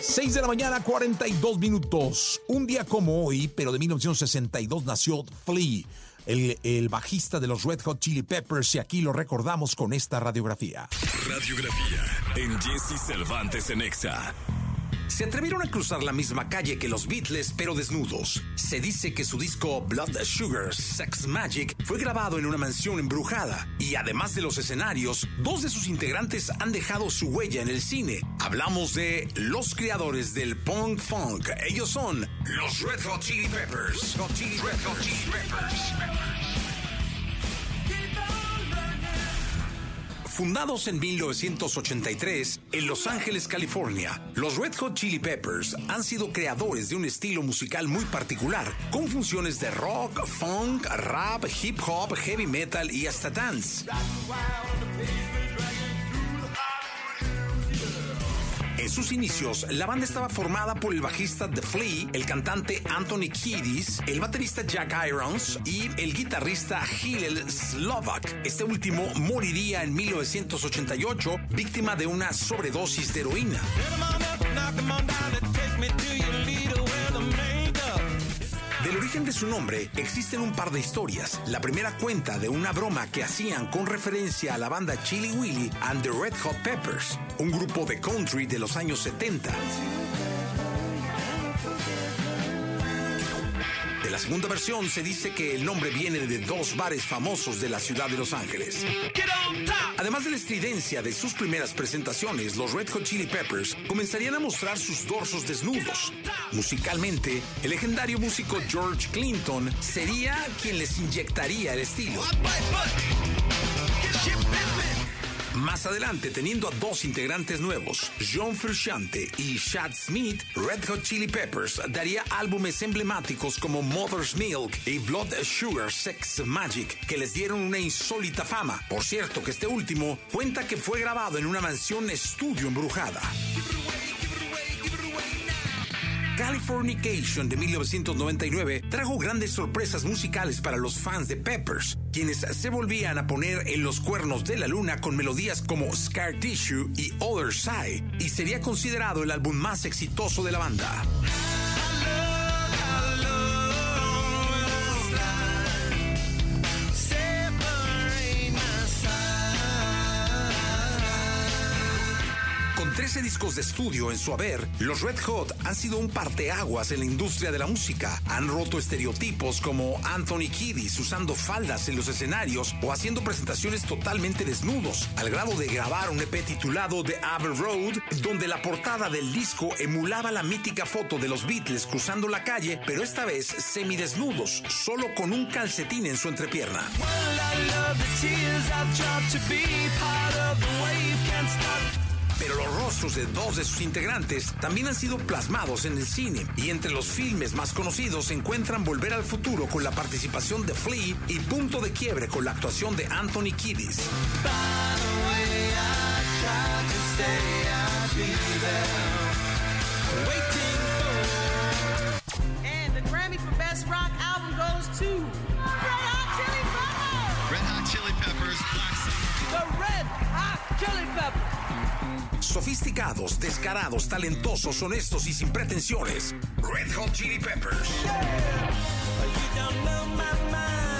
6 de la mañana, 42 minutos. Un día como hoy, pero de 1962, nació Flea, el, el, bajista de los Red Hot Chili Peppers, y aquí lo recordamos con esta radiografía. Radiografía en Jesse Cervantes en Exa. Se atrevieron a cruzar la misma calle que los Beatles, pero desnudos. Se dice que su disco Blood Sugar Sex Magic fue grabado en una mansión embrujada. Y además de los escenarios, dos de sus integrantes han dejado su huella en el cine. Hablamos de los creadores del punk funk. Ellos son los Red Hot Chili Peppers. Red Hot Chili Peppers. Fundados en 1983 en Los Ángeles, California, los Red Hot Chili Peppers han sido creadores de un estilo musical muy particular, con funciones de rock, funk, rap, hip hop, heavy metal y hasta dance. En sus inicios, la banda estaba formada por el bajista The Flea, el cantante Anthony Kiedis, el baterista Jack Irons y el guitarrista Hillel Slovak. Este último moriría en 1988 víctima de una sobredosis de heroína. De su nombre existen un par de historias. La primera cuenta de una broma que hacían con referencia a la banda Chili Willy and the Red Hot Peppers, un grupo de country de los años 70. De la segunda versión se dice que el nombre viene de dos bares famosos de la ciudad de Los Ángeles. Además de la estridencia de sus primeras presentaciones, los Red Hot Chili Peppers comenzarían a mostrar sus dorsos desnudos. Musicalmente, el legendario músico George Clinton sería quien les inyectaría el estilo. Más adelante, teniendo a dos integrantes nuevos, John Frusciante y Chad Smith, Red Hot Chili Peppers daría álbumes emblemáticos como Mother's Milk y Blood Sugar Sex Magic, que les dieron una insólita fama. Por cierto, que este último cuenta que fue grabado en una mansión estudio embrujada. Californication de 1999 trajo grandes sorpresas musicales para los fans de Peppers, quienes se volvían a poner en los cuernos de la luna con melodías como Scar Tissue y Other Side, y sería considerado el álbum más exitoso de la banda. 13 discos de estudio en su haber, los Red Hot han sido un parteaguas en la industria de la música. Han roto estereotipos como Anthony Kiddis usando faldas en los escenarios o haciendo presentaciones totalmente desnudos, al grado de grabar un EP titulado The Abbey Road, donde la portada del disco emulaba la mítica foto de los Beatles cruzando la calle, pero esta vez semidesnudos, solo con un calcetín en su entrepierna. Pero los rostros de dos de sus integrantes también han sido plasmados en el cine y entre los filmes más conocidos se encuentran Volver al Futuro con la participación de Flea y Punto de Quiebre con la actuación de Anthony Kiddis. Sofisticados, descarados, talentosos, honestos y sin pretensiones. Red Hot Chili Peppers. You